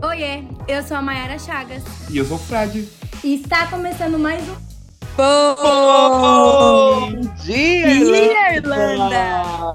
Oiê, eu sou a Mayara Chagas. E eu sou o Fred. E está começando mais um. Bom dia, Dia, Irlanda!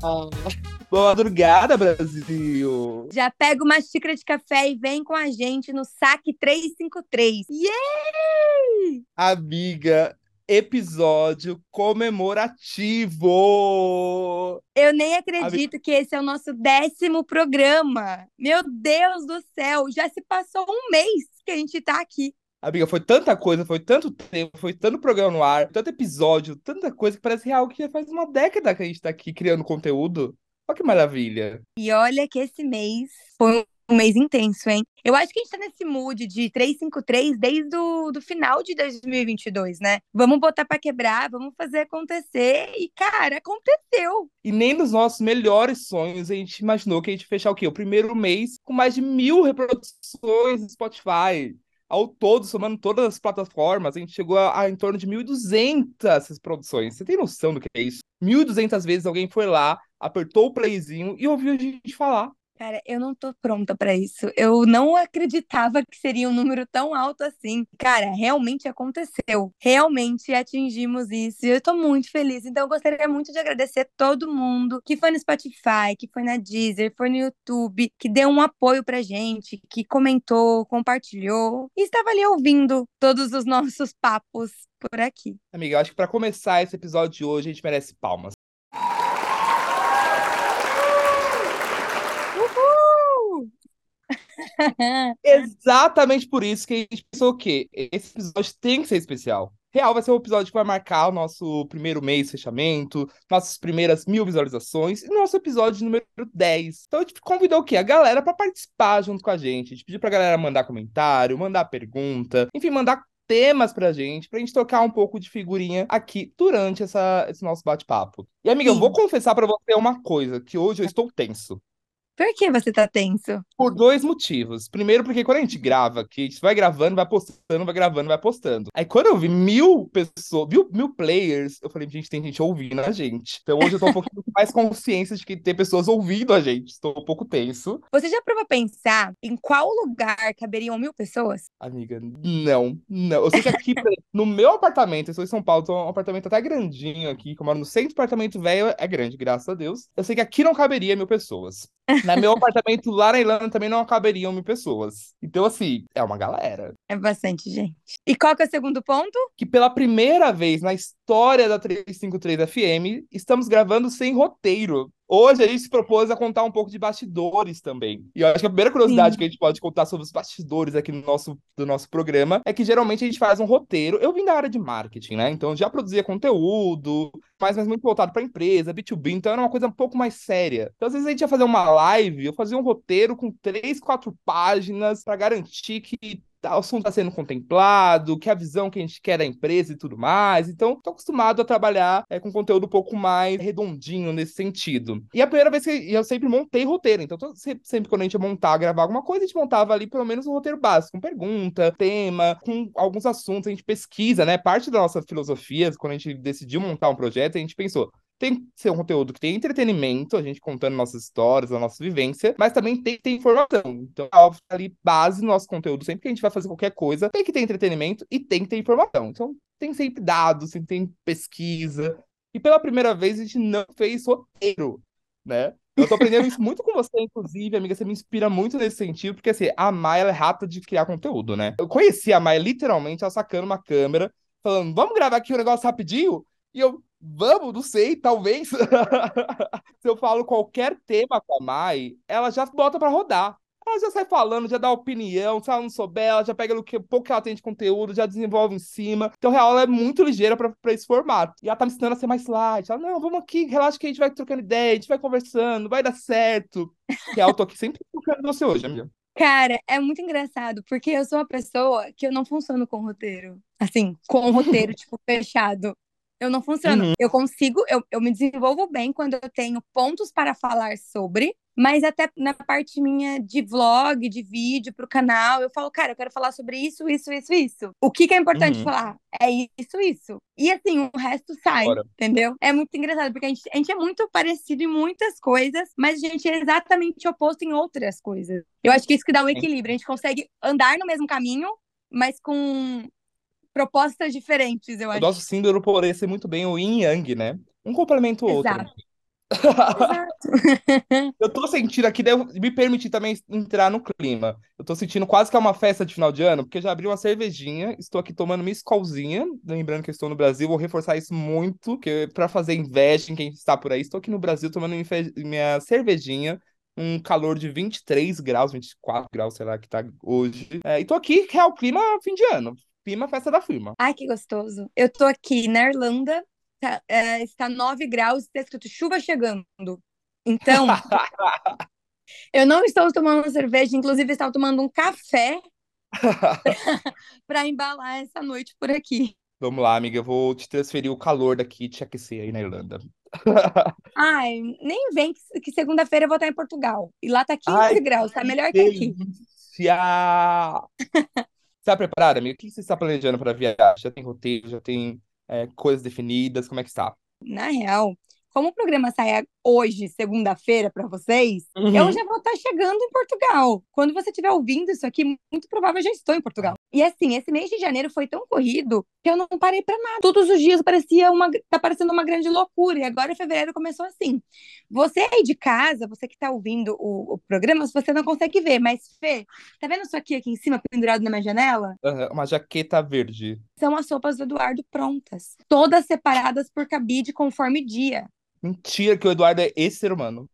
Boa madrugada, Brasil! Já pega uma xícara de café e vem com a gente no saque 353. Yay! Amiga, episódio comemorativo! Eu nem acredito que esse é o nosso décimo programa. Meu Deus do céu, já se passou um mês que a gente tá aqui. Amiga, foi tanta coisa, foi tanto tempo, foi tanto programa no ar, tanto episódio, tanta coisa que parece real que já faz uma década que a gente tá aqui criando conteúdo. Olha que maravilha. E olha que esse mês foi um mês intenso, hein? Eu acho que a gente tá nesse mood de 353 desde o do final de 2022, né? Vamos botar pra quebrar, vamos fazer acontecer. E, cara, aconteceu. E nem nos nossos melhores sonhos a gente imaginou que a gente fechar o quê? O primeiro mês com mais de mil reproduções no Spotify. Ao todo, somando todas as plataformas, a gente chegou a, a em torno de 1.200 produções. Você tem noção do que é isso? 1.200 vezes alguém foi lá, apertou o playzinho e ouviu a gente falar. Cara, eu não tô pronta pra isso. Eu não acreditava que seria um número tão alto assim. Cara, realmente aconteceu. Realmente atingimos isso. E eu tô muito feliz. Então, eu gostaria muito de agradecer todo mundo que foi no Spotify, que foi na Deezer, foi no YouTube, que deu um apoio pra gente, que comentou, compartilhou e estava ali ouvindo todos os nossos papos por aqui. Amiga, eu acho que pra começar esse episódio de hoje, a gente merece palmas. Uhul! Exatamente por isso que a gente pensou o quê? Esse episódio tem que ser especial. Real vai ser um episódio que vai marcar o nosso primeiro mês de fechamento, nossas primeiras mil visualizações e nosso episódio número 10. Então a gente convidou o quê? A galera para participar junto com a gente. A gente pediu pra galera mandar comentário, mandar pergunta, enfim, mandar temas pra gente, pra gente trocar um pouco de figurinha aqui durante essa, esse nosso bate-papo. E amiga, eu Sim. vou confessar pra você uma coisa, que hoje eu estou tenso. Por que você tá tenso? Por dois motivos. Primeiro, porque quando a gente grava aqui, a gente vai gravando, vai postando, vai gravando, vai postando. Aí quando eu vi mil pessoas, mil, mil players, eu falei, gente, tem gente ouvindo a gente. Então hoje eu tô um pouquinho mais consciência de que tem pessoas ouvindo a gente. Estou um pouco tenso. Você já provou pensar em qual lugar caberiam mil pessoas? Amiga, não, não. Eu sei que aqui, no meu apartamento, eu sou em São Paulo, tô um apartamento até grandinho aqui, que eu moro no centro apartamento velho, é grande, graças a Deus. Eu sei que aqui não caberia mil pessoas. No meu apartamento lá na Irlanda também não caberiam mil pessoas. Então, assim, é uma galera. É bastante gente. E qual que é o segundo ponto? Que pela primeira vez na história da 353 FM, estamos gravando sem roteiro. Hoje a gente se propôs a contar um pouco de bastidores também. E eu acho que a primeira curiosidade Sim. que a gente pode contar sobre os bastidores aqui no nosso, do nosso programa é que geralmente a gente faz um roteiro. Eu vim da área de marketing, né? Então já produzia conteúdo, mas, mas muito voltado para empresa, B2B, então era uma coisa um pouco mais séria. Então às vezes a gente ia fazer uma live, eu fazia um roteiro com três, quatro páginas para garantir que o assunto está sendo contemplado, que a visão que a gente quer da empresa e tudo mais. Então, tô acostumado a trabalhar é, com conteúdo um pouco mais redondinho nesse sentido. E a primeira vez que eu sempre montei roteiro. Então, tô- sempre, sempre quando a gente ia montar, gravar alguma coisa, a gente montava ali pelo menos um roteiro básico, com pergunta, tema, com alguns assuntos, a gente pesquisa, né? Parte da nossa filosofia, quando a gente decidiu montar um projeto, a gente pensou. Tem que ser um conteúdo que tem entretenimento, a gente contando nossas histórias, a nossa vivência, mas também tem que ter informação. Então, é óbvio que ali, base no nosso conteúdo, sempre que a gente vai fazer qualquer coisa, tem que ter entretenimento e tem que ter informação. Então, tem sempre dados, tem pesquisa. E pela primeira vez, a gente não fez roteiro, né? Eu tô aprendendo isso muito com você, inclusive, amiga. Você me inspira muito nesse sentido, porque assim, a Maia é rata de criar conteúdo, né? Eu conheci a Maia literalmente, ela sacando uma câmera, falando, vamos gravar aqui um negócio rapidinho? E eu, vamos, não sei, talvez. Se eu falo qualquer tema com a Mai, ela já bota pra rodar. Ela já sai falando, já dá opinião, se ela não souber, ela já pega o que pouco que ela tem de conteúdo, já desenvolve em cima. Então, real, ela é muito ligeira pra esse formato. E ela tá me ensinando a ser mais light. Ela, não, vamos aqui, relaxa que a gente vai trocando ideia, a gente vai conversando, vai dar certo. Real, eu tô aqui sempre trocando você hoje, amiga. Cara, é muito engraçado, porque eu sou uma pessoa que eu não funciono com roteiro. Assim, com roteiro, tipo, fechado. Eu não funciono. Uhum. Eu consigo, eu, eu me desenvolvo bem quando eu tenho pontos para falar sobre, Mas até na parte minha de vlog, de vídeo pro canal, eu falo, cara, eu quero falar sobre isso, isso, isso, isso. O que, que é importante Uhum. falar? É isso, isso. E assim, o resto sai, Bora. entendeu? É muito engraçado, porque a gente, a gente é muito parecido em muitas coisas, mas a gente é exatamente oposto em outras coisas. Eu acho que isso que dá um Sim. equilíbrio. A gente consegue andar no mesmo caminho, mas com propostas diferentes, eu O acho. nosso símbolo poderia ser muito bem o yin yang, né? Um complementa o outro. Exato. Exato. Eu tô sentindo aqui, devo me permitir também entrar no clima. Eu tô sentindo quase que é uma festa de final de ano, porque já abri uma cervejinha, estou aqui tomando minha escolzinha, lembrando que eu estou no Brasil, vou reforçar isso muito, que para fazer inveja em quem está por aí, estou aqui no Brasil tomando minha cervejinha, um calor de 23 graus, 24 graus, sei lá, que tá hoje. É, e tô aqui, real clima fim de ano, clima festa da firma. Ai, que gostoso. Eu tô aqui na Irlanda, tá, é, está 9 graus, está escrito chuva chegando. Então, eu não estou tomando cerveja, inclusive estava tomando um café para embalar essa noite por aqui. Vamos lá, amiga, eu vou te transferir o calor daqui e te aquecer aí na Irlanda. Ai, nem vem que, que segunda-feira eu vou estar em Portugal. E lá tá 15 Ai, graus, tá melhor que aqui. delícia! Está preparada, amigo? O que você está planejando para viagem? Já tem roteiro, já tem é, coisas definidas? Como é que está? Na real, como o programa sai hoje, segunda-feira, para vocês, eu Uhum. já vou estar chegando em Portugal. Quando você estiver ouvindo isso aqui, muito provável eu já estou em Portugal. E assim, esse mês de janeiro foi tão corrido que eu não parei para nada. Todos os dias parecia uma, tá parecendo uma grande loucura. E agora fevereiro começou assim. Você aí de casa, você que tá ouvindo o, o programa, se você não consegue ver, mas Fê, tá vendo isso aqui aqui em cima pendurado na minha janela? Aham, Uma jaqueta verde. São as sopas do Eduardo prontas, todas separadas por cabide conforme dia. Mentira que o Eduardo é esse ser humano.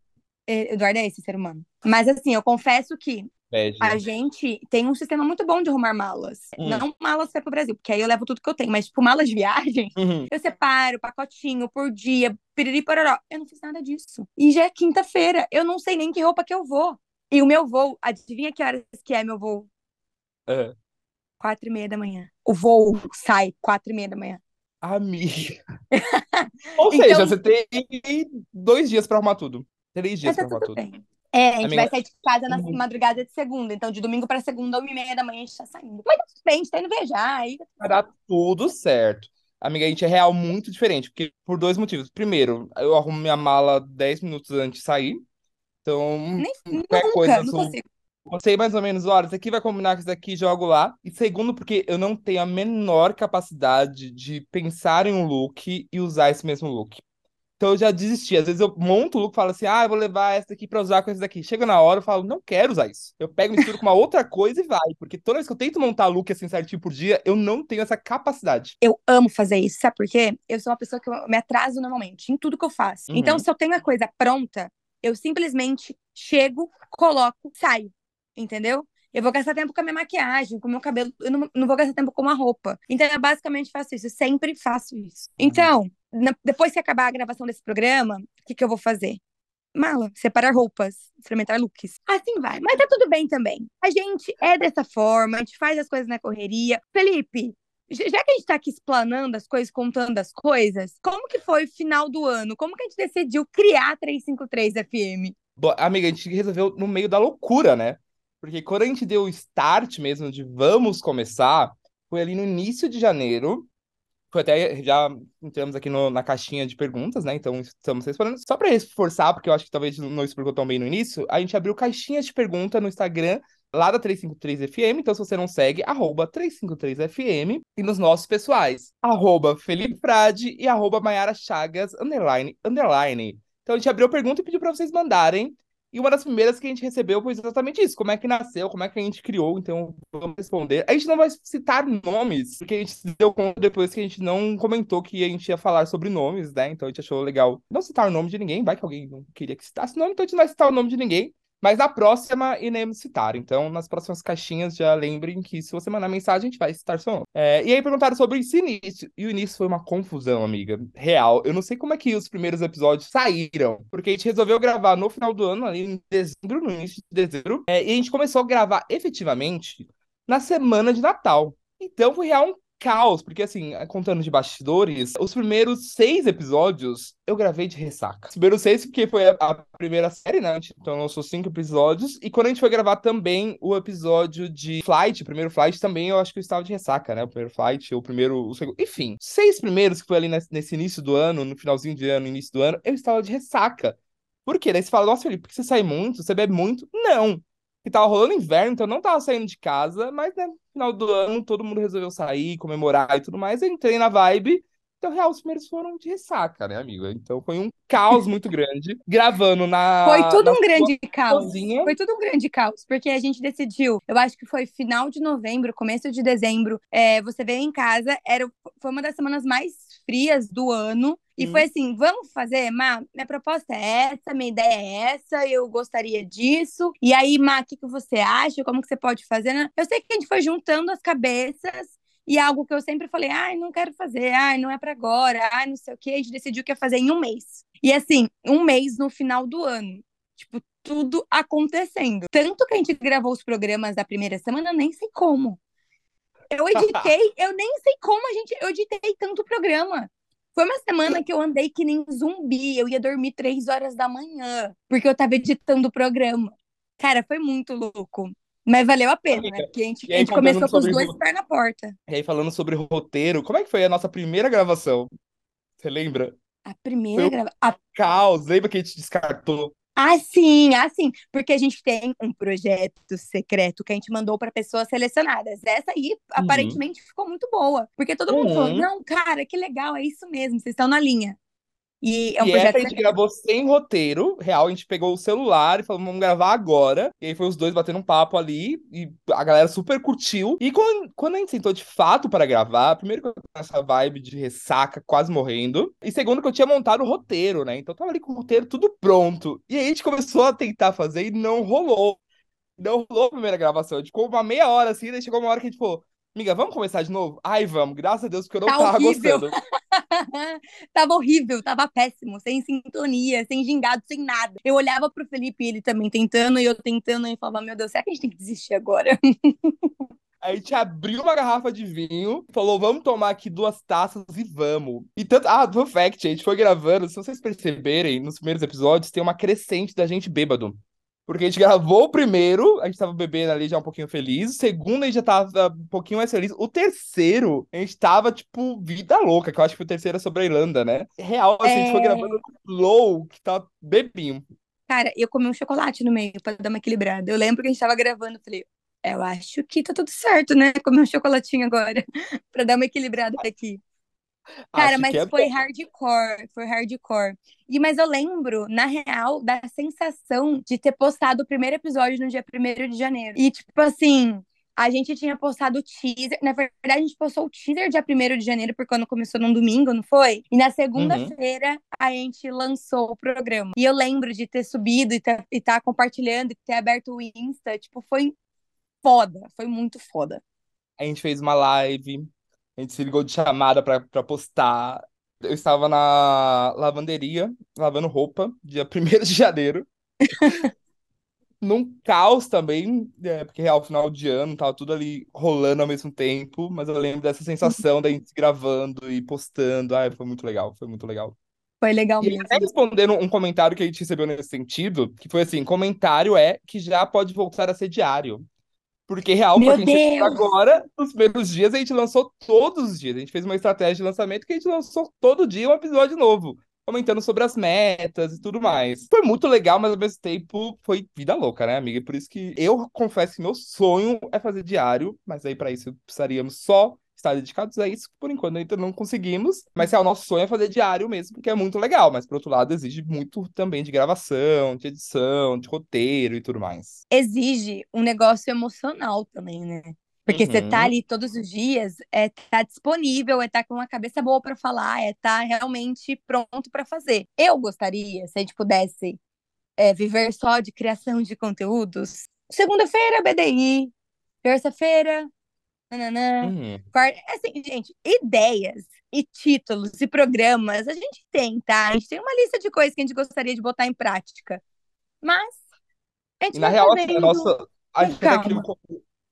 Eduardo é esse ser humano. Mas assim, eu confesso que Bege. a gente tem um sistema muito bom de arrumar malas. Hum. Não malas para pro Brasil, porque aí eu levo tudo que eu tenho, mas tipo malas de viagem, Uhum. eu separo pacotinho por dia, piriri pororó. Eu não fiz nada disso. E já é quinta-feira, eu não sei nem que roupa que eu vou. E o meu voo, adivinha que horas que é meu voo? É. Quatro e meia da manhã. O voo sai quatro e meia da manhã. Amiga. Ou Então- seja, você tem dois dias para arrumar tudo. Três dias Mas tá para arrumar tudo tudo. É, a gente Amiga- vai sair de casa na Uhum. madrugada de segunda. Então, de domingo para segunda, uma e meia da manhã, a gente tá saindo. Mas tudo bem, a gente tá indo viajar. Aí... Vai dar tudo certo. Amiga, a gente é real muito diferente, porque por dois motivos. Primeiro, eu arrumo minha mala 10 minutos antes de sair. Então, Nem, qualquer nunca, coisa, não sou- consigo. Eu sei mais ou menos, olha, isso aqui vai combinar com isso daqui, jogo lá. E segundo, porque eu não tenho a menor capacidade de pensar em um look e usar esse mesmo look. Então eu já desisti. Às vezes eu monto o look e falo assim, ah, eu vou levar essa daqui pra usar com esse daqui. Chega na hora, eu falo, não quero usar isso. Eu pego, misturo com uma outra coisa e vai. Porque toda vez que eu tento montar look assim certinho por dia, eu não tenho essa capacidade. Eu amo fazer isso, sabe por quê? Eu sou uma pessoa que eu me atraso normalmente em tudo que eu faço. Uhum. Então, se eu tenho a coisa pronta, eu simplesmente chego, coloco, saio. Entendeu? Eu vou gastar tempo com a minha maquiagem, com o meu cabelo. Eu não, não vou gastar tempo com uma roupa. Então, eu basicamente faço isso. Eu sempre faço isso. Então, na- depois que acabar a gravação desse programa, o que, que eu vou fazer? Mala, separar roupas, experimentar looks. Assim vai. Mas tá tudo bem também. A gente é dessa forma, a gente faz as coisas na correria. Felipe, já já que a gente tá aqui explanando as coisas, contando as coisas, como que foi o final do ano? Como que a gente decidiu criar 353 FM? Bom, amiga, a gente resolveu no meio da loucura, né? Porque quando a gente deu o start mesmo de vamos começar, foi ali no início de janeiro. Foi até, já entramos aqui no- na caixinha de perguntas, né? Então estamos respondendo. Só para reforçar, porque eu acho que talvez não explicou tão bem no início, a gente abriu caixinhas de pergunta no Instagram lá da 353FM. Então, se você não segue, arroba 353FM. E nos nossos pessoais, arroba Felipe Frade e arroba Maiara Chagas, underline, underline. Então a gente abriu a pergunta e pediu para vocês mandarem. E uma das primeiras que a gente recebeu foi exatamente isso: como é que nasceu, como é que a gente criou. Então, vamos responder. A gente não vai citar nomes, porque a gente se deu conta depois que a gente não comentou que a gente ia falar sobre nomes, né? Então a gente achou legal não citar o nome de ninguém, vai que alguém não queria que citasse nome, então a gente não vai citar o nome de ninguém. Mas na próxima iremos citar. Então, nas próximas caixinhas, já lembrem que se você mandar mensagem, a gente vai citar seu nome. É, e aí perguntaram sobre esse início. E o início foi uma confusão, amiga. Real. Eu não sei como é que os primeiros episódios saíram. Porque a gente resolveu gravar no final do ano, ali em dezembro, no início de dezembro. É, e a gente começou a gravar efetivamente na semana de Natal. Então foi real um caos, porque assim, contando de bastidores, os primeiros seis episódios eu gravei de ressaca. Os primeiros seis, porque foi a, primeira série, né? Então lançou cinco episódios. E quando a gente foi gravar também o episódio de Flight, o primeiro Flight, também eu acho que eu estava de ressaca, né? O primeiro Flight, o primeiro, o segundo. Enfim, seis primeiros que foi ali nesse, nesse início do ano, no finalzinho de ano, início do ano, eu estava de ressaca. Por quê? Daí você fala, nossa, Felipe, porque você sai muito? Você bebe muito? Não que tava rolando inverno, então eu não tava saindo de casa, mas, né, no final do ano todo mundo resolveu sair, comemorar e tudo mais. Eu entrei na vibe. Então, real, os primeiros foram de ressaca, né, amiga? Então foi um caos muito grande. Gravando na. Foi tudo na um grande caos. cozinha. Foi tudo um grande caos, porque a gente decidiu, eu acho que foi final de novembro, começo de dezembro. é, você veio em casa, era, foi uma das semanas mais frias do ano. E Hum. foi assim: vamos fazer, Má? Minha proposta é essa, minha ideia é essa, eu gostaria disso. E aí, Má, o que, que você acha? Como que você pode fazer? né? Eu sei que a gente foi juntando as cabeças. E algo que eu sempre falei, ai, não quero fazer, ai, não é pra agora, ai, não sei o quê. A gente decidiu que ia fazer em um mês. E assim, um mês no final do ano. Tipo, tudo acontecendo. Tanto que a gente gravou os programas da primeira semana, nem sei como. Eu editei, eu nem sei como a gente. Eu editei tanto programa. Foi uma semana que eu andei que nem zumbi. Eu ia dormir três horas da manhã, porque eu tava editando o programa. Cara, foi muito louco. Mas valeu a pena, né? Amiga, Porque a gente, a gente começou com os dois ro- pés na porta. E aí, falando sobre roteiro, como é que foi a nossa primeira gravação? Você lembra? A primeira um gravação. A caos. Lembra que a gente descartou? Ah, sim, ah, sim. Porque a gente tem um projeto secreto que a gente mandou para pessoas selecionadas. Essa aí, aparentemente, ficou muito boa. Porque todo mundo falou: Uhum. não, cara, que legal, é isso mesmo, vocês estão na linha. E é um E projeto essa a gente gravou sem roteiro, real, a gente pegou o celular e falou, vamos gravar agora. E aí foi os dois batendo um papo ali, e a galera super curtiu. E quando, quando a gente sentou de fato para gravar, primeiro que eu tava nessa vibe de ressaca, quase morrendo, e segundo que eu tinha montado o roteiro, né? Então tava ali com o roteiro tudo pronto. E aí a gente começou a tentar fazer e não rolou. Não rolou a primeira gravação. A gente ficou uma meia hora assim, daí chegou uma hora que a gente falou, amiga, vamos começar de novo? Ai, vamos, graças a Deus, porque eu não Tá tava horrível. gostando. tava horrível, tava péssimo, sem sintonia, sem gingado, sem nada. Eu olhava pro Felipe, ele também tentando, e eu tentando, e falava: Meu Deus, será que a gente tem que desistir agora? A gente abriu uma garrafa de vinho, falou, vamos tomar aqui duas taças e vamos. E tanto. Ah, fun fact, a gente foi gravando, se vocês perceberem, nos primeiros episódios, tem uma crescente da gente bêbado. Porque a gente gravou o primeiro, a gente tava bebendo ali já um pouquinho feliz. O segundo, a gente já tava um pouquinho mais feliz. O terceiro, a gente tava, tipo, vida louca, que eu acho que o terceiro é sobre a Irlanda, né? Real, assim, a gente foi É. gravando low, que tava bebinho. Cara, eu comi um chocolate no meio pra dar uma equilibrada. Eu lembro que a gente tava gravando, eu falei, eu acho que tá tudo certo, né? Comer um chocolatinho agora pra dar uma equilibrada aqui. Cara, Acho mas é foi bom. hardcore, foi hardcore. E mas eu lembro, na real, da sensação de ter postado o primeiro episódio no dia 1 de janeiro. E tipo assim, a gente tinha postado o teaser, na verdade a gente postou o teaser dia 1 de janeiro porque quando começou num domingo, não foi? E na segunda-feira a gente lançou o programa. E eu lembro de ter subido e tá, e tá compartilhando, e ter aberto o Insta, tipo, foi foda, foi muito foda. A gente fez uma live, a gente se ligou de chamada pra, pra postar. Eu estava na lavanderia, lavando roupa, dia 1 de janeiro. Num caos também, é, porque real, final de ano, tava tudo ali rolando ao mesmo tempo, mas eu lembro dessa sensação da gente gravando e postando. Ai, foi muito legal, foi muito legal. Foi legal E mesmo. até respondendo um comentário que a gente recebeu nesse sentido, que foi assim: comentário é que já pode voltar a ser diário. Porque real, Meu porque a gente fez Deus! agora, nos primeiros dias, a gente lançou todos os dias. A gente fez uma estratégia de lançamento que a gente lançou todo dia um episódio novo, comentando sobre as metas e tudo mais. Foi muito legal, mas ao mesmo tempo foi vida louca, né, amiga? Por isso que eu confesso que meu sonho é fazer diário, mas aí para isso precisaríamos só estar dedicados a isso. Por enquanto ainda não conseguimos, mas é o nosso sonho é fazer diário mesmo, porque é muito legal. Mas por outro lado, exige muito também de gravação, de edição, de roteiro e tudo mais. exige um negócio emocional também, né? Porque você tá Uhum. ali todos os dias, é tá disponível, é tá com uma cabeça boa pra falar, é tá realmente pronto pra fazer. Eu gostaria, se a gente pudesse é, viver só de criação de conteúdos. Segunda-feira, BDI. Terça-feira, nananã. Quarta, assim, gente, ideias e títulos e programas a gente tem, tá? A gente tem uma lista de coisas que a gente gostaria de botar em prática. Mas a gente E na real, a nossa. A gente até criou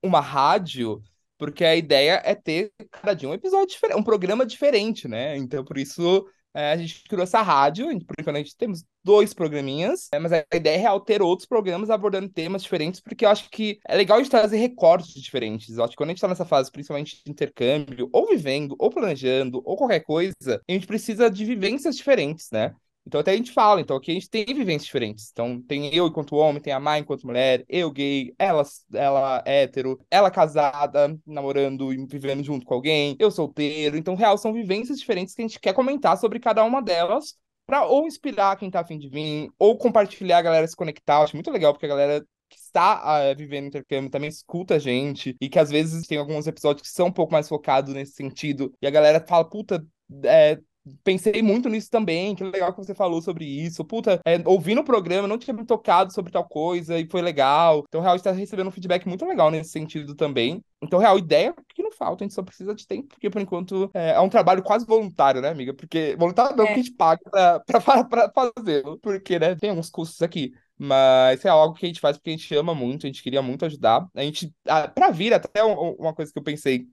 uma rádio porque a ideia é ter cada dia um episódio diferente, um programa diferente, né? Então, por isso, é, a gente criou essa rádio, por enquanto a gente temos dois programinhas, é, mas a ideia é real ter outros programas abordando temas diferentes, porque eu acho que é legal a gente trazer recortes diferentes. Eu acho que quando a gente tá nessa fase, principalmente de intercâmbio, ou vivendo, ou planejando, ou qualquer coisa, a gente precisa de vivências diferentes, né? Então até a gente fala, então aqui a gente tem vivências diferentes. Então tem eu enquanto homem, tem a Mai enquanto mulher, eu gay, ela, ela hétero, ela casada, namorando e vivendo junto com alguém, eu solteiro. Então, real, são vivências diferentes que a gente quer comentar sobre cada uma delas para ou inspirar quem tá afim de vir, ou compartilhar a galera se conectar. Eu acho muito legal, porque a galera que está uh, vivendo intercâmbio também escuta a gente, e que às vezes tem alguns episódios que são um pouco mais focados nesse sentido, e a galera fala, puta, é, pensei muito nisso também, que legal que você falou sobre isso. Puta, é, ouvindo o programa, não tinha me tocado sobre tal coisa e foi legal. Então, real, está recebendo um feedback muito legal nesse sentido também. Então, real, ideia que não falta, a gente só precisa de tempo, porque por enquanto é, é um trabalho quase voluntário, né, amiga? Porque voluntário não, é. que a gente paga pra, pra, pra fazê-lo, porque, né, tem alguns custos aqui. Mas é algo que a gente faz porque a gente ama muito, a gente queria muito ajudar. A gente, ah, pra vir, até uma coisa que eu pensei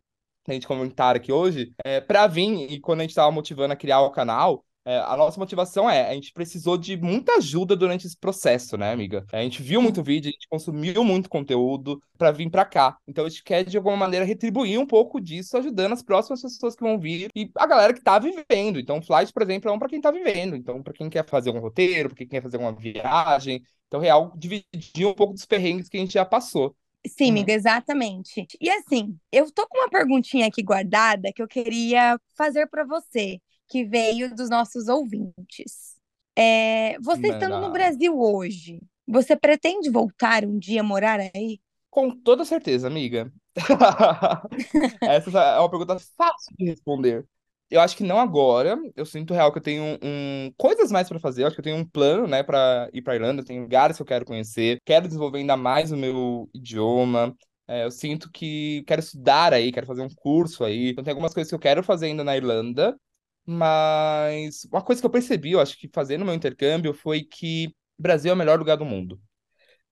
a gente comentar aqui hoje, é, para vir e quando a gente estava motivando a criar o canal, é, a nossa motivação é, a gente precisou de muita ajuda durante esse processo, né, amiga? A gente viu muito vídeo, a gente consumiu muito conteúdo para vir para cá. Então a gente quer, de alguma maneira, retribuir um pouco disso, ajudando as próximas pessoas que vão vir e a galera que tá vivendo. Então, Flight, por exemplo, é um para quem tá vivendo. Então, para quem quer fazer um roteiro, para quem quer fazer uma viagem. Então, real, dividir um pouco dos perrengues que a gente já passou. Sim, amiga, uhum. exatamente. E assim, eu tô com uma perguntinha aqui guardada que eu queria fazer para você, que veio dos nossos ouvintes. É, você estando no Brasil hoje, você pretende voltar um dia morar aí? Com toda certeza, amiga. Essa é uma pergunta fácil de responder. Eu acho que não agora. Eu sinto real que eu tenho um, coisas mais para fazer. Eu acho que eu tenho um plano, né, para ir para Irlanda. Tem lugares que eu quero conhecer. Quero desenvolver ainda mais o meu idioma. É, eu sinto que quero estudar aí, quero fazer um curso aí. Então tem algumas coisas que eu quero fazer ainda na Irlanda. Mas uma coisa que eu percebi, eu acho que fazendo meu intercâmbio, foi que o Brasil é o melhor lugar do mundo.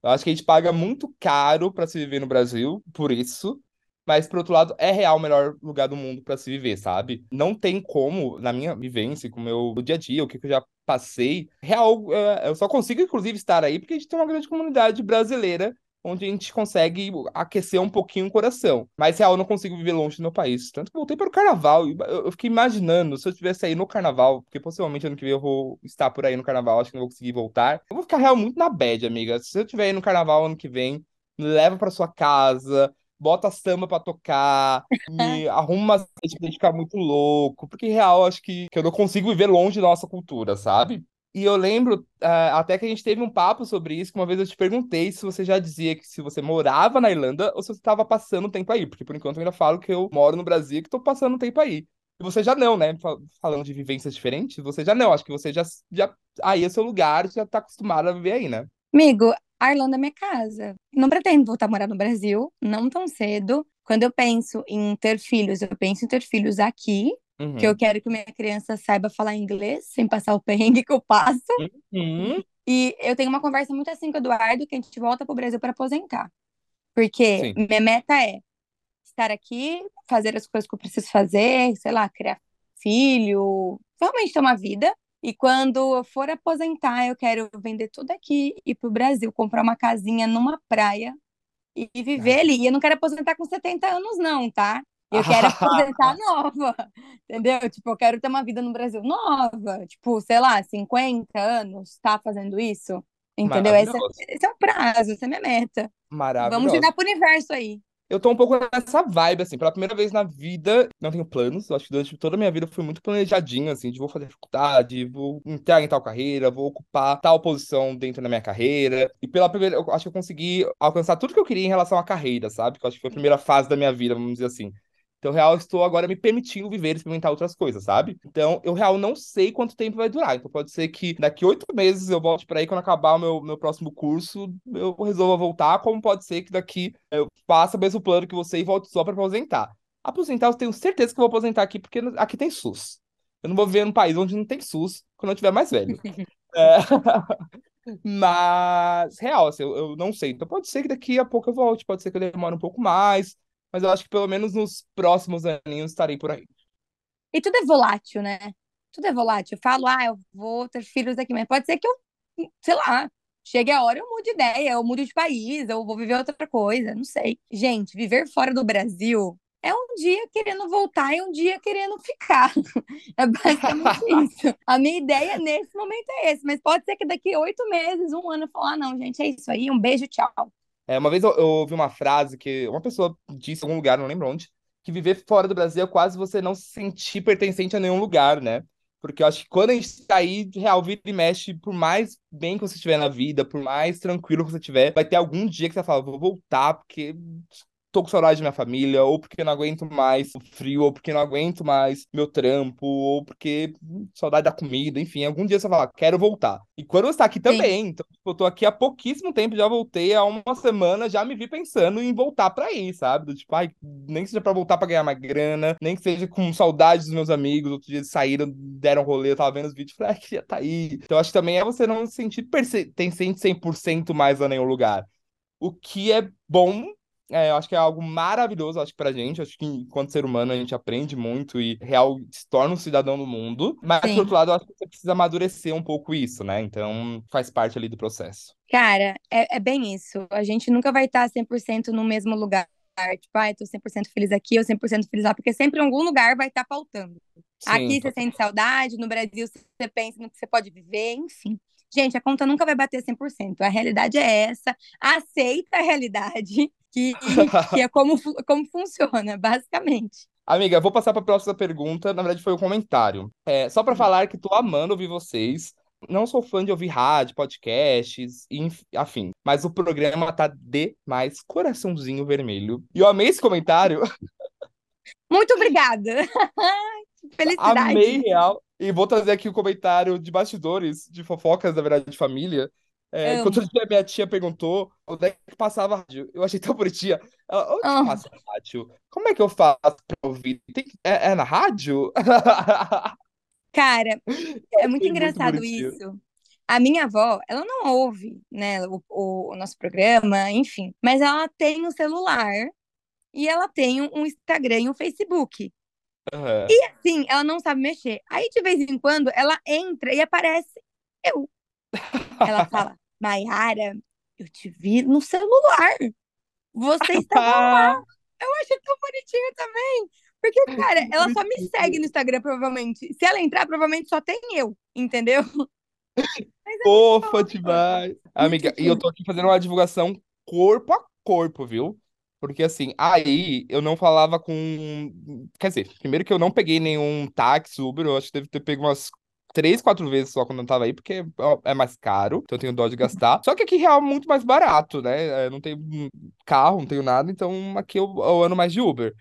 Eu acho que a gente paga muito caro para se viver no Brasil, por isso. Mas, por outro lado, é real o melhor lugar do mundo para se viver, sabe? Não tem como, na minha vivência, com o meu dia a dia, o que eu já passei, real, é, eu só consigo, inclusive, estar aí porque a gente tem uma grande comunidade brasileira onde a gente consegue aquecer um pouquinho o coração. Mas, real, eu não consigo viver longe do meu país. Tanto que voltei para o carnaval. Eu fiquei imaginando, se eu estivesse aí no carnaval, porque possivelmente ano que vem eu vou estar por aí no carnaval, acho que não vou conseguir voltar. Eu vou ficar real muito na bad, amiga. Se eu estiver aí no carnaval ano que vem, leva para sua casa, bota samba pra tocar, me arruma uma gente pra ficar muito louco, porque real acho que, que eu não consigo viver longe da nossa cultura, sabe? E eu lembro uh, até que a gente teve um papo sobre isso, que uma vez eu te perguntei se você já dizia que se você morava na Irlanda ou se você estava passando tempo aí, porque por enquanto eu ainda falo que eu moro no Brasil e que estou passando tempo aí. E você já não, né? Falando de vivências diferentes, você já não. Acho que você já, já aí é seu lugar, já está acostumado a viver aí, né? Amigo, a Irlanda é minha casa. Não pretendo voltar a morar no Brasil, não tão cedo. Quando eu penso em ter filhos, eu penso em ter filhos aqui, uhum. que eu quero que minha criança saiba falar inglês, sem passar o perrengue que eu passo. Uhum. E eu tenho uma conversa muito assim com o Eduardo, que a gente volta para o Brasil para aposentar. Porque Sim. minha meta é estar aqui, fazer as coisas que eu preciso fazer, sei lá, criar filho, realmente ter uma vida e quando eu for aposentar, eu quero vender tudo aqui e ir pro Brasil, comprar uma casinha numa praia e viver ali. E eu não quero aposentar com 70 anos, não, tá? Eu quero aposentar nova, entendeu? Tipo, eu quero ter uma vida no Brasil nova, tipo, sei lá, 50 anos, tá fazendo isso, entendeu? Esse, é, esse é o prazo, essa é a minha meta. Maravilhoso. Vamos jogar pro universo aí eu tô um pouco nessa vibe, assim, pela primeira vez na vida, não tenho planos, eu acho que durante toda a minha vida eu fui muito planejadinho, assim, de vou fazer faculdade, vou entrar em tal carreira, vou ocupar tal posição dentro da minha carreira, e pela primeira, eu acho que eu consegui alcançar tudo que eu queria em relação à carreira, sabe? Que eu acho que foi a primeira fase da minha vida, vamos dizer assim. Então, real, estou agora me permitindo viver e experimentar outras coisas, sabe? Então, eu, real, não sei quanto tempo vai durar. Então, pode ser que daqui oito meses eu volte para aí, quando acabar o meu, meu próximo curso, eu resolva voltar, como pode ser que daqui eu faça o mesmo plano que você e volte só para aposentar. Aposentar, eu tenho certeza que eu vou aposentar aqui, porque aqui tem SUS. Eu não vou viver num país onde não tem SUS quando eu tiver mais velho. é... Mas, real, assim, eu, eu, não sei. Então pode ser que daqui a pouco eu volte, pode ser que eu demore um pouco mais. Mas eu acho que pelo menos nos próximos aninhos estarei por aí. E tudo é volátil, né? Tudo é volátil. Eu falo, ah, eu vou ter filhos aqui, mas pode ser que eu, sei lá, chegue a hora eu mude de ideia, eu mude de país, eu vou viver outra coisa, não sei. Gente, viver fora do Brasil é um dia querendo voltar e um dia querendo ficar. É basicamente isso. A minha ideia nesse momento é esse, mas pode ser que daqui oito meses, um ano, eu falar, ah, não, gente, é isso aí, um beijo, tchau. É, uma vez eu, eu ouvi uma frase que uma pessoa disse em algum lugar, não lembro onde, que viver fora do Brasil é quase você não se sentir pertencente a nenhum lugar, né? Porque eu acho que quando a gente tá aí, real, vira e mexe, por mais bem que você estiver na vida, por mais tranquilo que você estiver, vai ter algum dia que você fala, vou voltar, porque tô com saudade da minha família, ou porque não aguento mais o frio, ou porque não aguento mais meu trampo, ou porque saudade da comida, enfim, algum dia você vai falar, quero voltar. E quando você tá aqui também, Sim. então tipo, eu tô aqui há pouquíssimo tempo, já voltei há uma semana, já me vi pensando em voltar pra aí, sabe? Do tipo, ai, nem que seja pra voltar pra ganhar mais grana, nem que seja com saudade dos meus amigos, outro dia eles saíram, deram rolê, eu tava vendo os vídeos, falei, ai, queria tá aí. Então acho que também é você não se sentir pertencente 100% mais a nenhum lugar. O que é bom é, eu acho que é algo maravilhoso, acho que pra gente. Acho que enquanto ser humano a gente aprende muito e real se torna um cidadão do mundo. Mas, Sim. por outro lado, eu acho que você precisa amadurecer um pouco isso, né? Então, faz parte ali do processo. Cara, é, é bem isso. A gente nunca vai estar 100% no mesmo lugar. Tipo, ah, tô 100% feliz aqui, ou 100% feliz lá, porque sempre em algum lugar vai estar faltando. Sim, aqui você sente saudade, no Brasil você pensa no que você pode viver, enfim. Gente, a conta nunca vai bater 100%. A realidade é essa. Aceita a realidade que, que é como, como funciona, basicamente. Amiga, vou passar para a próxima pergunta. Na verdade, foi um comentário. É, só para hum. falar que tô amando ouvir vocês. Não sou fã de ouvir rádio, podcasts, afim. Mas o programa tá demais. Coraçãozinho vermelho. E eu amei esse comentário. Muito obrigada. Felicidade. Amei real. E vou trazer aqui o um comentário de bastidores, de fofocas, na verdade, de família. É, quando dia minha tia perguntou onde é que passava rádio, eu achei tão bonitinha. Ela, onde oh. passa rádio? Como é que eu faço pra ouvir? Tem, é, é, na rádio? Cara, é muito engraçado muito isso. A minha avó, ela não ouve, né, o, o, o, nosso programa, enfim, mas ela tem um celular e ela tem um Instagram e um Facebook. Uhum. E assim, ela não sabe mexer. Aí, de vez em quando, ela entra e aparece eu. Ela fala, Maiara, eu te vi no celular. Você estava lá. Eu achei tão bonitinho também. Porque, cara, ela só me segue no Instagram, provavelmente. Se ela entrar, provavelmente só tem eu, entendeu? É Fofa demais. Amiga, e eu tô aqui fazendo uma divulgação corpo a corpo, viu? Porque assim, aí eu não falava com. Quer dizer, primeiro que eu não peguei nenhum táxi, Uber, eu acho que deve ter pego umas três, quatro vezes só quando eu tava aí, porque é mais caro, então eu tenho dó de gastar. Só que aqui real é muito mais barato, né? Eu não tenho carro, não tenho nada, então aqui eu, eu ando mais de Uber.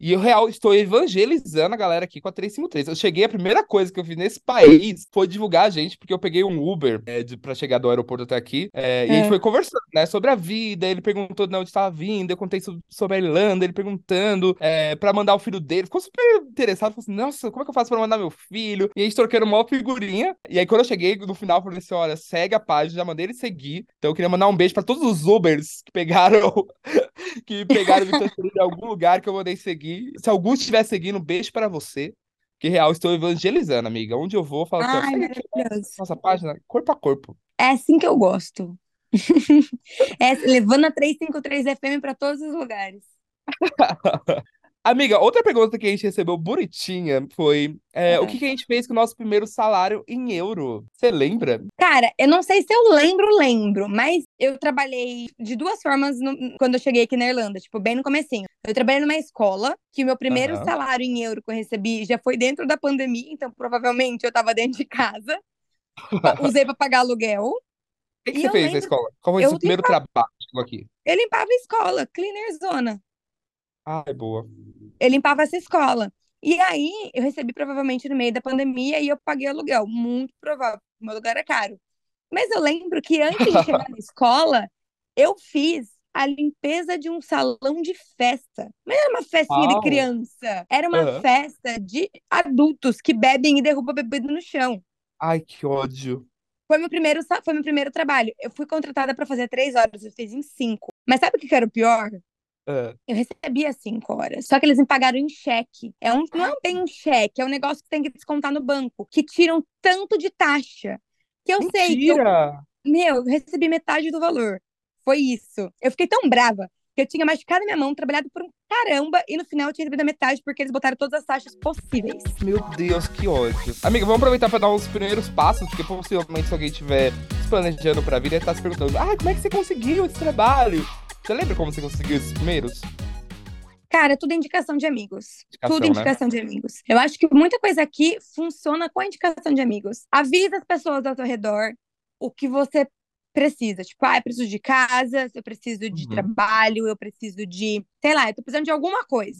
E eu real estou evangelizando a galera aqui com a 353. Eu cheguei, a primeira coisa que eu fiz nesse país foi divulgar a gente, porque eu peguei um Uber é, pra chegar do aeroporto até aqui. É, e a gente é. foi conversando, né, sobre a vida. Ele perguntou de onde estava vindo, eu contei sobre, a Irlanda, ele perguntando é, pra mandar o filho dele. Ficou super interessado, falou assim: nossa, como é que eu faço pra mandar meu filho? E a gente trocando uma figurinha. E aí, quando eu cheguei no final, eu falei assim: olha, segue a página, já mandei ele seguir. Então eu queria mandar um beijo pra todos os Ubers que pegaram, que pegaram me em algum lugar que eu mandei seguir seguir. Se algum estiver seguindo, um beijo para você. Que real, estou evangelizando, amiga. Onde eu vou, falo assim, aqui, nossa página, corpo a corpo. É assim que eu gosto. é, levando a 353 FM para todos os lugares. Amiga, outra pergunta que a gente recebeu bonitinha foi é, o que, que, a gente fez com o nosso primeiro salário em euro? Você lembra? Cara, eu não sei se eu lembro, lembro, mas eu trabalhei de duas formas no, quando eu cheguei aqui na Irlanda, tipo, bem no comecinho. Eu trabalhei numa escola, que o meu primeiro uhum. salário em euro que eu recebi já foi dentro da pandemia, então provavelmente eu tava dentro de casa. Usei pra pagar aluguel. O que, que você fez lembro... na escola? Qual foi o seu primeiro limpava... trabalho aqui? Eu limpava a escola, cleaner zona. Ah, é boa. Eu limpava essa escola. E aí, eu recebi provavelmente no meio da pandemia e eu paguei aluguel. Muito provável, meu lugar era caro. Mas eu lembro que antes de chegar na escola, eu fiz a limpeza de um salão de festa. Não era uma festinha de criança, era uma uhum. festa de adultos que bebem e derrubam bebida no chão. Ai, que ódio. Foi meu primeiro, foi meu primeiro trabalho. Eu fui contratada para fazer três horas, eu fiz em cinco. Mas sabe o que era o pior? É. Eu recebia cinco horas. Só que eles me pagaram em cheque. É um, não é bem um cheque, é um negócio que tem que descontar no banco, que tiram tanto de taxa. Que eu sei que eu, Mentira! meu, eu recebi metade do valor. Foi isso. Eu fiquei tão brava que eu tinha machucado minha mão, trabalhado por um caramba, e no final eu tinha recebido a metade porque eles botaram todas as taxas possíveis. Meu Deus, que ódio. Amiga, vamos aproveitar pra dar os primeiros passos, porque possivelmente se alguém estiver se planejando pra vida, ele tá se perguntando: ah, como é que você conseguiu esse trabalho? Você lembra como você conseguiu esses primeiros? Cara, tudo é indicação de amigos. Indicação, tudo né? indicação de amigos. Eu acho que muita coisa aqui funciona com a indicação de amigos. Avisa as pessoas ao seu redor o que você precisa. Tipo, ah, eu preciso de casa, eu preciso de Uhum. trabalho, eu preciso de, sei lá, eu tô precisando de alguma coisa.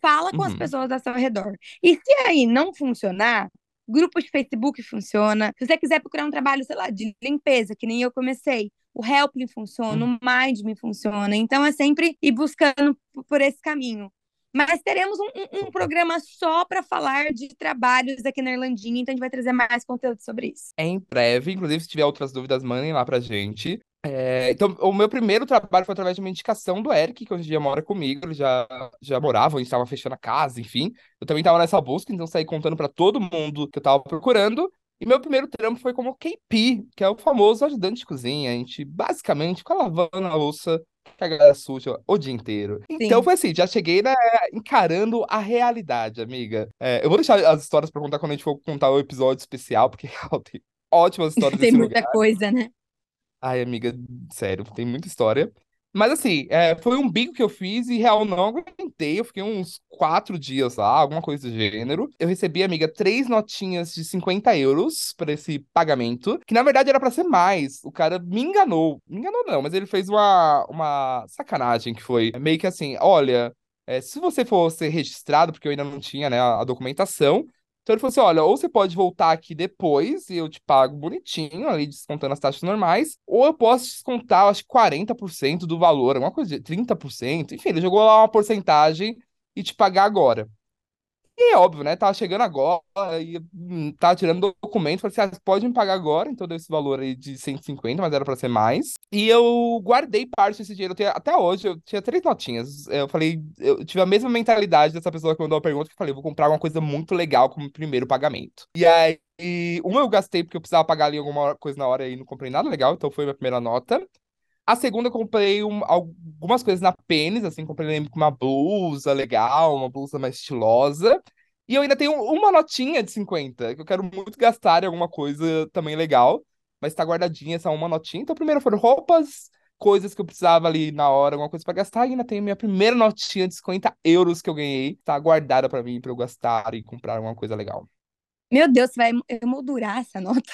Fala com as Uhum. pessoas ao seu redor. E se aí não funcionar, grupo de Facebook funciona. Se você quiser procurar um trabalho, sei lá, de limpeza, que nem eu comecei, o Helpling funciona, Uhum. o Mind Me funciona. Então é sempre ir buscando por esse caminho. Mas teremos um, um- programa só para falar de trabalhos aqui na Irlandinha, então a gente vai trazer mais conteúdo sobre isso. É em breve, inclusive, se tiver outras dúvidas, mandem lá pra gente. É, então, o meu primeiro trabalho foi através de uma indicação do Eric, que hoje em dia mora comigo. Ele já, já morava, a gente tava fechando a casa, enfim. Eu também tava nessa busca, então saí contando pra todo mundo que eu tava procurando. E meu primeiro trampo foi como KP, que é o famoso ajudante de cozinha. A gente basicamente fica lavando a louça que a galera suja o dia inteiro. Então Sim. foi assim, já cheguei né, encarando a realidade, amiga. É, eu vou deixar as histórias pra contar quando a gente for contar o episódio especial, porque tem ótimas histórias Tem muita lugar. coisa, né? Ai, amiga, sério, tem muita história. Mas assim, é, foi um bico que eu fiz e real não aguentei. Eu fiquei uns quatro dias lá, alguma coisa do gênero. Eu recebi, amiga, três notinhas de 50 euros para esse pagamento, que na verdade era para ser mais. O cara me enganou. Me enganou não, mas ele fez uma, uma sacanagem que foi meio que assim: olha, é, se você for ser registrado, porque eu ainda não tinha, né, a, a documentação. Então ele falou assim: olha, ou você pode voltar aqui depois e eu te pago bonitinho, ali descontando as taxas normais, ou eu posso descontar, acho que 40% do valor, alguma coisa de 30%. Enfim, ele jogou lá uma porcentagem e te pagar agora. E é óbvio, né? Tava chegando agora e hum, tava tirando documento. Falei assim: ah, pode me pagar agora. Então deu esse valor aí de 150, mas era pra ser mais. E eu guardei parte desse dinheiro. Até hoje eu tinha três notinhas. Eu falei, eu tive a mesma mentalidade dessa pessoa que mandou a pergunta, que eu falei, vou comprar uma coisa muito legal como primeiro pagamento. E aí, uma eu gastei porque eu precisava pagar ali alguma coisa na hora e não comprei nada legal, então foi a minha primeira nota. A segunda eu comprei um- algumas coisas na Pennies, assim, comprei uma blusa legal, uma blusa mais estilosa. E eu ainda tenho uma notinha de 50, que eu quero muito gastar em alguma coisa também legal, mas tá guardadinha essa uma notinha. Então, primeiro foram roupas, coisas que eu precisava ali na hora, alguma coisa pra gastar, e ainda tenho minha primeira notinha de 50 euros que eu ganhei, tá guardada pra mim, pra eu gastar e comprar alguma coisa legal. Meu Deus, você vai emoldurar essa nota?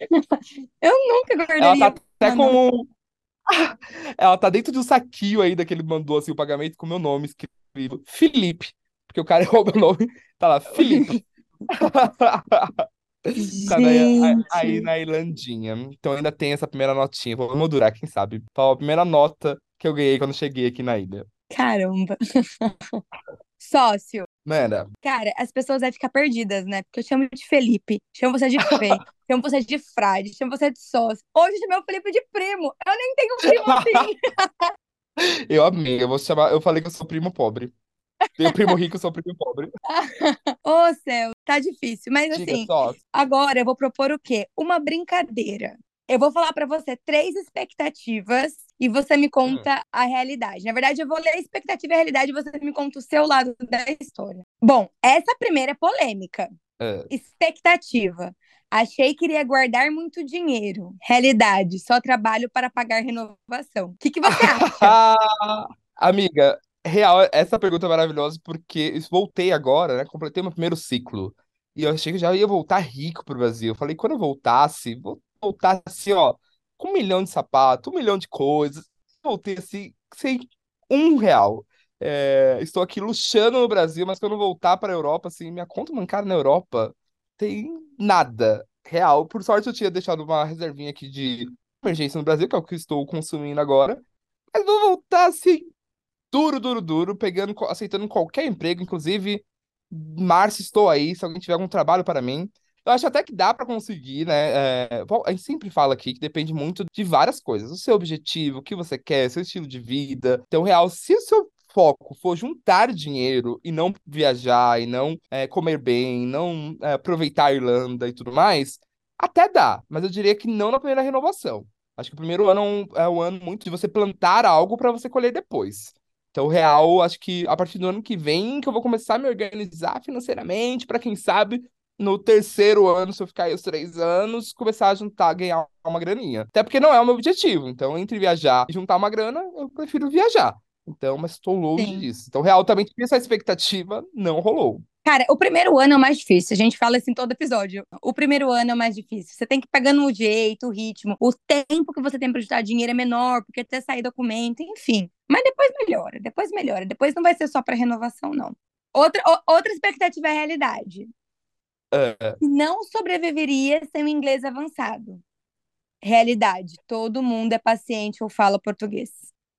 Eu nunca Ela guardaria tá até uma nota. Ela tá dentro de um saquinho ainda que ele mandou assim o pagamento com meu nome escrito Felipe. Porque o cara errou meu nome. Tá lá, Felipe. Tá na- aí- na Irlandinha. Então ainda tem essa primeira notinha. Vou moldurar, quem sabe. Foi a primeira nota que eu ganhei quando cheguei aqui na ilha. Caramba. Sócio, Mano, cara, as pessoas vão ficar perdidas, né? Porque eu chamo de Felipe, chamo você de Fê, chamo você de Frade, chamo você de sócio. Hoje eu chamei o Felipe de primo. Eu nem tenho primo assim. eu amei. Eu vou chamar. Eu falei que eu sou primo pobre. Tenho primo rico, eu sou primo pobre. Ô céu, tá difícil. Mas Diga assim, só. agora eu vou propor o quê? Uma brincadeira. Eu vou falar pra você três expectativas e você me Hum. conta a realidade. Na verdade, eu vou ler a expectativa e a realidade e você me conta o seu lado da história. Bom, essa primeira é polêmica. É. Expectativa. Achei que iria guardar muito dinheiro. Realidade, só trabalho para pagar renovação. O que, que você acha? Amiga, real, essa pergunta é maravilhosa porque eu voltei agora, né? Completei meu primeiro ciclo. E eu achei que já ia voltar rico pro Brasil. Eu falei, quando eu voltasse, vou voltar assim, ó, com um milhão de sapato, um milhão de coisas. Voltei assim, sem um real. É, estou aqui luxando no Brasil, mas quando eu voltar para a Europa, assim, minha conta bancária na Europa tem nada real. Por sorte, eu tinha deixado uma reservinha aqui de emergência no Brasil, que é o que estou consumindo agora. Mas vou voltar assim, duro, duro, duro, pegando, aceitando qualquer emprego, inclusive, março estou aí, se alguém tiver algum trabalho para mim. Eu acho até que dá para conseguir, né? É, a gente sempre fala aqui que depende muito de várias coisas. O seu objetivo, o que você quer, seu estilo de vida. Então, real, se o seu foco for juntar dinheiro e não viajar, e não é, comer bem, não é, aproveitar a Irlanda e tudo mais, até dá, mas eu diria que não na primeira renovação. Acho que o primeiro ano é um, é um ano muito de você plantar algo para você colher depois. Então, real, acho que a partir do ano que vem que eu vou começar a me organizar financeiramente, para quem sabe, no terceiro ano, se eu ficar aí os três anos, começar a juntar, ganhar uma graninha. Até porque não é o meu objetivo. Então, entre viajar e juntar uma grana, eu prefiro viajar. Então, mas estou longe Sim. disso. Então, real, também tinha essa expectativa, não rolou. Cara, o primeiro ano é o mais difícil. A gente fala assim todo episódio. O primeiro ano é o mais difícil. Você tem que ir pegando o jeito, o ritmo. O tempo que você tem para juntar dinheiro é menor, porque até sair documento, enfim. Mas depois melhora, depois melhora. Depois não vai ser só para renovação, não. Outra, outra expectativa é a realidade. É. Não sobreviveria sem o inglês avançado. Realidade. Todo mundo é paciente ou fala português.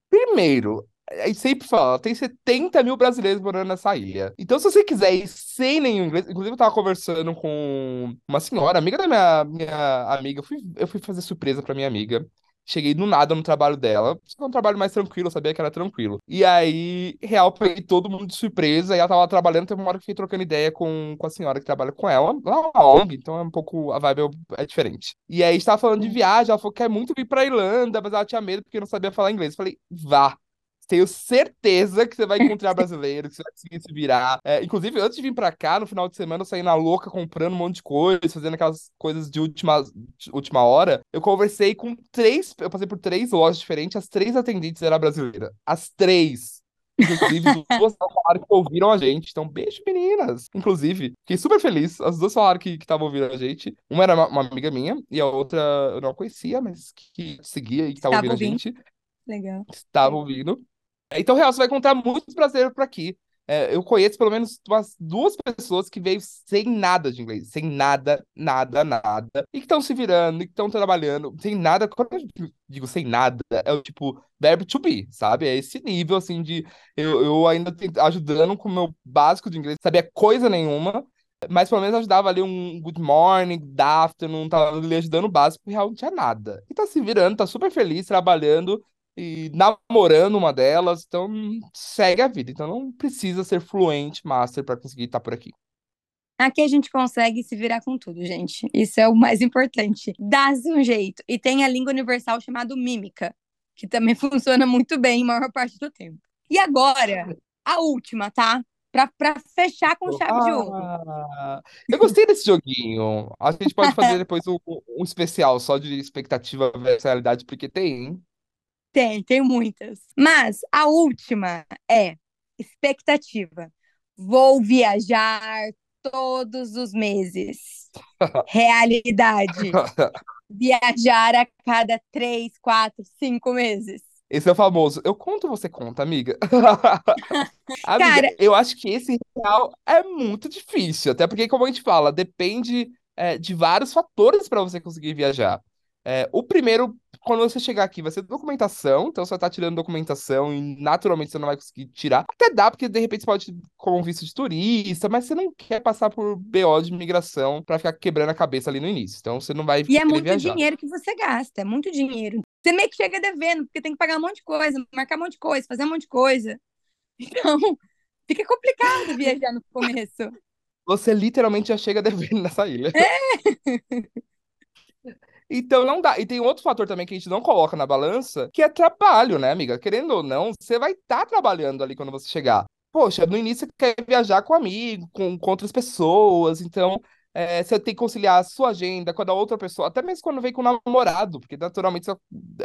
Primeiro, aí sempre fala, tem 70 mil brasileiros morando nessa ilha. Então, se você quiser ir sem nenhum inglês, inclusive eu tava conversando com uma senhora, amiga da minha, minha amiga, eu fui, eu fui fazer surpresa pra minha amiga. Cheguei do nada no trabalho dela. Foi um trabalho mais tranquilo, eu sabia que era tranquilo. E aí, real, peguei todo mundo de surpresa. E ela tava trabalhando, teve uma hora que fiquei trocando ideia com, com a senhora que trabalha com ela. Lá na ONG, então é um pouco. A vibe é, é diferente. E aí, a gente tava falando de viagem. Ela falou que quer muito vir pra Irlanda, mas ela tinha medo porque não sabia falar inglês. Eu falei, vá tenho certeza que você vai encontrar brasileiro, que você vai conseguir se virar. É, inclusive, antes de vir pra cá, no final de semana, eu saí na louca comprando um monte de coisa, fazendo aquelas coisas de última, de última hora. Eu conversei com três, eu passei por três lojas diferentes, as três atendentes eram brasileiras. As três. Inclusive, duas falaram que ouviram a gente. Então, beijo, meninas. Inclusive, fiquei super feliz. As duas falaram que estavam ouvindo a gente. Uma era uma, uma, amiga minha e a outra eu não conhecia, mas que, que seguia e que estava ouvindo, ouvindo a gente. Legal. Estava ouvindo. Então, real, você vai encontrar muitos brasileiros por aqui. É, eu conheço pelo menos umas duas pessoas que veio sem nada de inglês, sem nada, nada, nada, e que estão se virando, e que estão trabalhando, sem nada. Quando eu digo sem nada, é o tipo verbo to be, sabe? É esse nível, assim, de eu, eu ainda ajudando com o meu básico de inglês, sabia coisa nenhuma, mas pelo menos ajudava ali um good morning, good afternoon, tava ali ajudando o básico, real não tinha nada. E tá se virando, tá super feliz, trabalhando, e namorando uma delas, então segue a vida. Então não precisa ser fluente master para conseguir estar por aqui. Aqui a gente consegue se virar com tudo, gente. Isso é o mais importante. Dá-se um jeito. E tem a língua universal chamada mímica, que também funciona muito bem a maior parte do tempo. E agora, a última, tá? Pra, pra fechar com chave ah, de ouro. Eu gostei desse joguinho. A gente pode fazer depois um, um especial só de expectativa versus realidade, porque tem, hein? Tem, tem muitas. Mas a última é expectativa. Vou viajar todos os meses. Realidade. viajar a cada três, quatro, cinco meses. Esse é o famoso. Eu conto, você conta, amiga. amiga, Cara... eu acho que esse real é muito difícil. Até porque, como a gente fala, depende é, de vários fatores para você conseguir viajar. É, o primeiro, quando você chegar aqui, vai ser documentação, então você vai estar tirando documentação e naturalmente você não vai conseguir tirar. Até dá, porque de repente você pode como visto de turista, mas você não quer passar por BO de imigração para ficar quebrando a cabeça ali no início. Então você não vai E é muito viajar. dinheiro que você gasta, é muito dinheiro. Você meio que chega devendo, porque tem que pagar um monte de coisa, marcar um monte de coisa, fazer um monte de coisa. Então, fica complicado viajar no começo. Você literalmente já chega devendo nessa ilha. É. Então não dá. E tem outro fator também que a gente não coloca na balança, que é trabalho, né, amiga? Querendo ou não, você vai estar tá trabalhando ali quando você chegar. Poxa, no início você quer viajar com amigo, com, com outras pessoas, então é, você tem que conciliar a sua agenda com a da outra pessoa, até mesmo quando vem com o namorado, porque naturalmente você,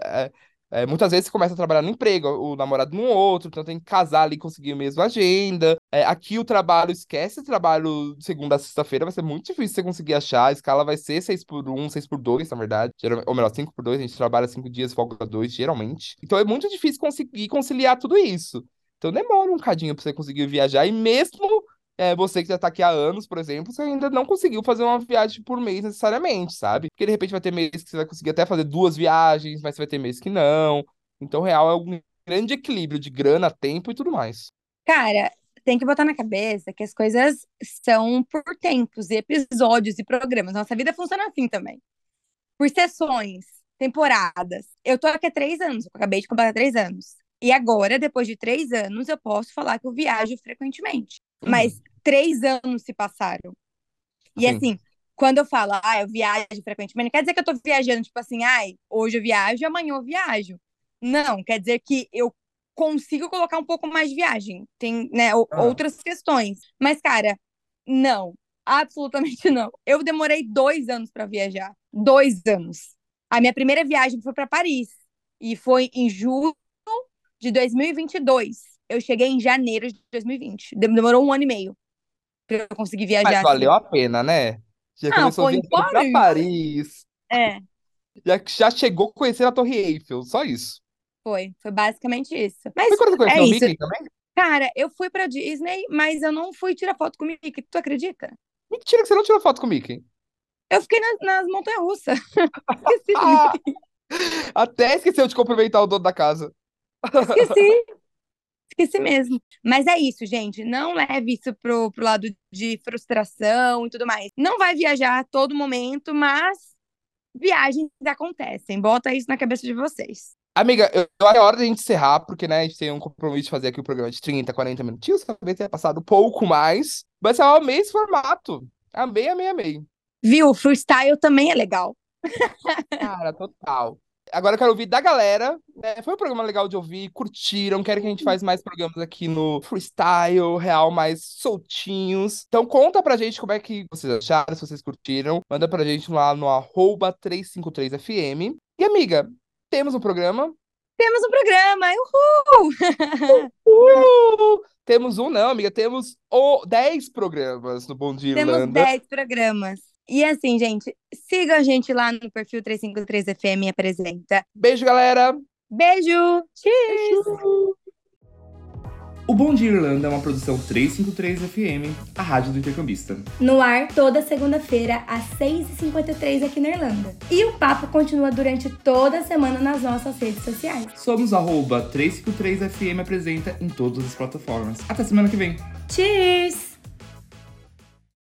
é, é, muitas vezes você começa a trabalhar no emprego, o namorado no outro, então tem que casar ali e conseguir a mesma agenda. É, aqui o trabalho, esquece o trabalho segunda a sexta-feira, vai ser muito difícil você conseguir achar. A escala vai ser 6 por 1, 6 por 2, na verdade. Ou melhor, 5 por 2, a gente trabalha 5 dias, folga 2, geralmente. Então é muito difícil conseguir conciliar tudo isso. Então demora um cadinho pra você conseguir viajar, e mesmo é, você que já tá aqui há anos, por exemplo, você ainda não conseguiu fazer uma viagem por mês necessariamente, sabe? Porque de repente vai ter mês que você vai conseguir até fazer duas viagens, mas vai ter mês que não. Então, real é um grande equilíbrio de grana, tempo e tudo mais. Cara, tem que botar na cabeça que as coisas são por tempos e episódios e programas. Nossa vida funciona assim também. Por sessões, temporadas. Eu tô aqui há três anos, eu acabei de completar três anos. E agora, depois de três anos, eu posso falar que eu viajo frequentemente. Uhum. Mas três anos se passaram. E Sim. assim, quando eu falo, ah, eu viajo frequentemente, não quer dizer que eu tô viajando, tipo assim, ai, hoje eu viajo, amanhã eu viajo. Não, quer dizer que eu consigo colocar um pouco mais de viagem. Tem, né, Ah. outras questões. Mas, cara, não. Absolutamente não. Eu demorei dois anos pra viajar. Dois anos. A minha primeira viagem foi pra Paris. E foi em julho de 2022. Eu cheguei em janeiro de 2020. Dem- Demorou um ano e meio pra eu conseguir viajar. Mas assim. valeu a pena, né? Já Não, começou foi viajando pra Paris. É, Já, já chegou a conhecer a Torre Eiffel, só isso. foi. Foi basicamente isso. Mas, Foi quando você conheceu é o isso. Mickey também? cara, eu fui pra Disney, mas eu não fui tirar foto com o Mickey. Tu acredita? Mentira que você não tirou foto com o Mickey. Eu fiquei nas, nas montanhas-russas. Esqueci do Ah, Mickey. até esqueceu de cumprimentar o dono da casa. Esqueci. Esqueci mesmo. Mas é isso, gente. Não leve isso pro, pro lado de frustração e tudo mais. Não vai viajar a todo momento, mas viagens acontecem. Bota isso na cabeça de vocês. Amiga, eu é hora da gente encerrar, porque, né, a gente tem um compromisso de fazer aqui o programa de 30, 40 minutinhos. Talvez tenha passado um pouco mais. Mas eu amei esse formato. Amei, amei, amei. Viu? Freestyle também é legal. Cara, total. Agora eu quero ouvir da galera. né? Foi um programa legal de ouvir, curtiram. Quero que a gente faça mais programas aqui no Freestyle Real, mais soltinhos. Então conta pra gente como é que vocês acharam, se vocês curtiram. Manda pra gente lá no arroba 353FM. E amiga, temos um programa. Temos um programa. Uhul! Uh! Temos um, não, amiga. Temos o 10 programas no Bom Dia Temos Irlanda. 10 programas. E assim, gente, siga a gente lá no perfil 353FM Apresenta. Beijo, galera! Beijo! Cheers! O Bom Dia Irlanda é uma produção 353 FM, a rádio do intercambista. No ar toda segunda-feira, às 6h53 aqui na Irlanda. E o papo continua durante toda a semana nas nossas redes sociais. Somos arroba 353FM apresenta em todas as plataformas. Até semana que vem. Cheers!